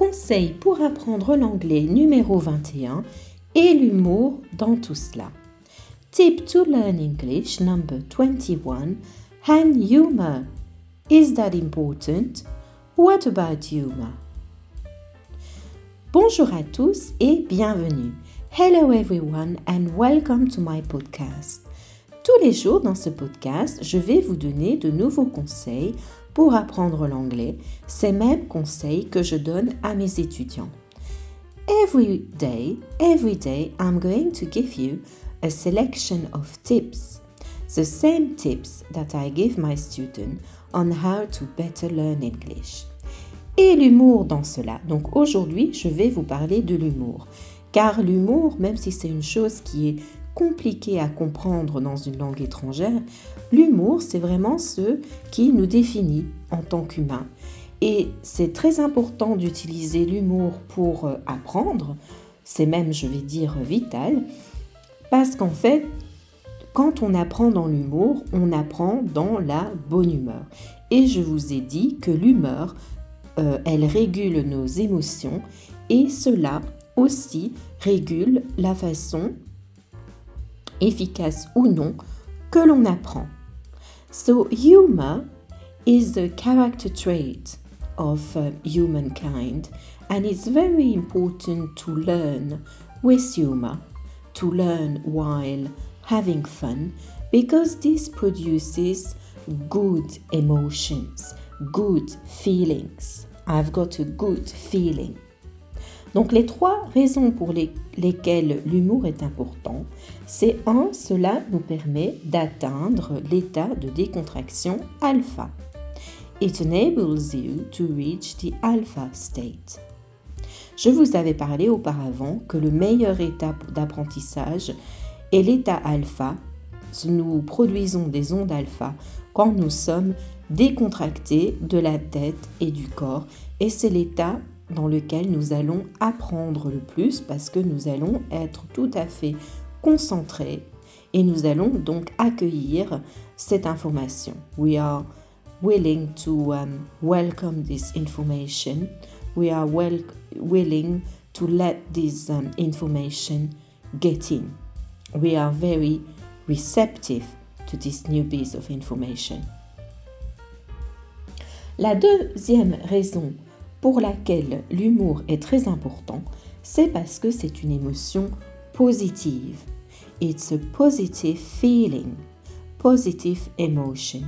Conseil pour apprendre l'anglais numéro 21 et l'humour dans tout cela. Tip to learn English number 21 and humor. Is that important? What about humor? Bonjour à tous et bienvenue. Hello everyone and welcome to my podcast. Tous les jours dans ce podcast, je vais vous donner de nouveaux conseils pour apprendre l'anglais, ces mêmes conseils que je donne à mes étudiants. Every day, every day, I'm going to give you a selection of tips, the same tips that I give my students on how to better learn English. Et l'humour dans cela. Donc aujourd'hui, je vais vous parler de l'humour. Car l'humour, même si c'est une chose qui est compliqué à comprendre dans une langue étrangère, l'humour, c'est vraiment ce qui nous définit en tant qu'humain. Et c'est très important d'utiliser l'humour pour euh, apprendre, c'est même, je vais dire, vital, parce qu'en fait, quand on apprend dans l'humour, on apprend dans la bonne humeur. Et je vous ai dit que l'humeur, euh, elle régule nos émotions et cela aussi régule la façon efficace ou non, que l'on apprend. So humor is the character trait of uh, humankind and it's very important to learn with humor, to learn while having fun because this produces good emotions, good feelings. I've got a good feeling. Donc les trois raisons pour lesquelles l'humour est important, c'est un, cela nous permet d'atteindre l'état de décontraction alpha. It enables you to reach the alpha state. Je vous avais parlé auparavant que le meilleur état d'apprentissage est l'état alpha. Nous produisons des ondes alpha quand nous sommes décontractés de la tête et du corps et c'est l'état dans lequel nous allons apprendre le plus parce que nous allons être tout à fait concentrés et nous allons donc accueillir cette information. We are willing to um, welcome this information. We are willing to let this um, information get in. We are very receptive to this new piece of information. La deuxième raison pour laquelle l'humour est très important, c'est parce que c'est une émotion positive. It's a positive feeling, positive emotion.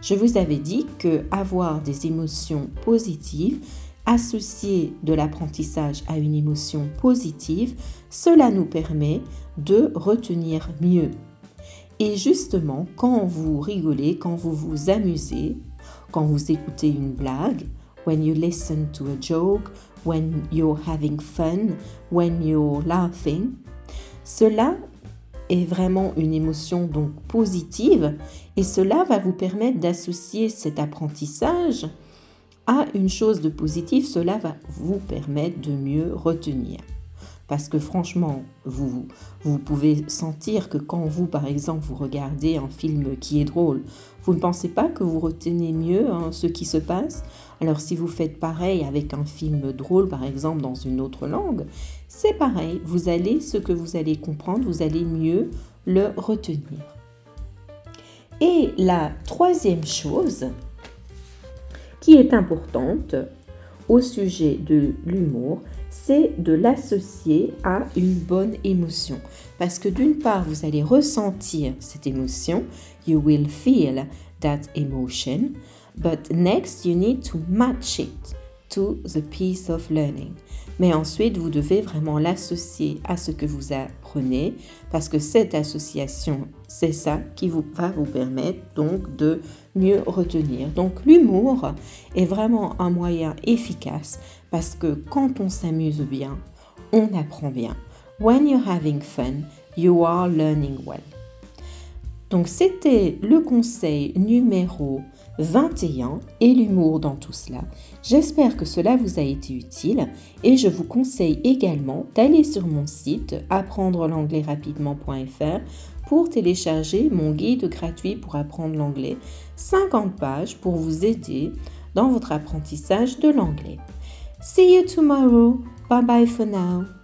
Je vous avais dit que avoir des émotions positives, associer de l'apprentissage à une émotion positive, cela nous permet de retenir mieux. Et justement, quand vous rigolez, quand vous vous amusez, quand vous écoutez une blague, when you listen to a joke, when you're having fun, when you're laughing. Cela est vraiment une émotion donc positive et cela va vous permettre d'associer cet apprentissage à une chose de positive, cela va vous permettre de mieux retenir. Parce que franchement, vous, pouvez sentir que quand vous, par exemple, vous regardez un film qui est drôle, vous ne pensez pas que vous retenez mieux hein, ce qui se passe? Alors si vous faites pareil avec un film drôle, par exemple, dans une autre langue, c'est pareil. Vous allez, ce que vous allez comprendre, vous allez mieux le retenir. Et la troisième chose qui est importante au sujet de l'humour, c'est de l'associer à une bonne émotion. Parce que d'une part, vous allez ressentir cette émotion, you will feel that emotion, but next you need to match it to the piece of learning. Mais ensuite, vous devez vraiment l'associer à ce que vous apprenez, parce que cette association, c'est ça qui vous, va vous permettre donc de mieux retenir. Donc l'humour est vraiment un moyen efficace, parce que quand on s'amuse bien, on apprend bien. When you're having fun, you are learning well. Donc c'était le conseil numéro 21 et l'humour dans tout cela. J'espère que cela vous a été utile et je vous conseille également d'aller sur mon site apprendre l'anglais rapidement.fr pour télécharger mon guide gratuit pour apprendre l'anglais, 50 pages pour vous aider dans votre apprentissage de l'anglais. See you tomorrow. Bye bye for now.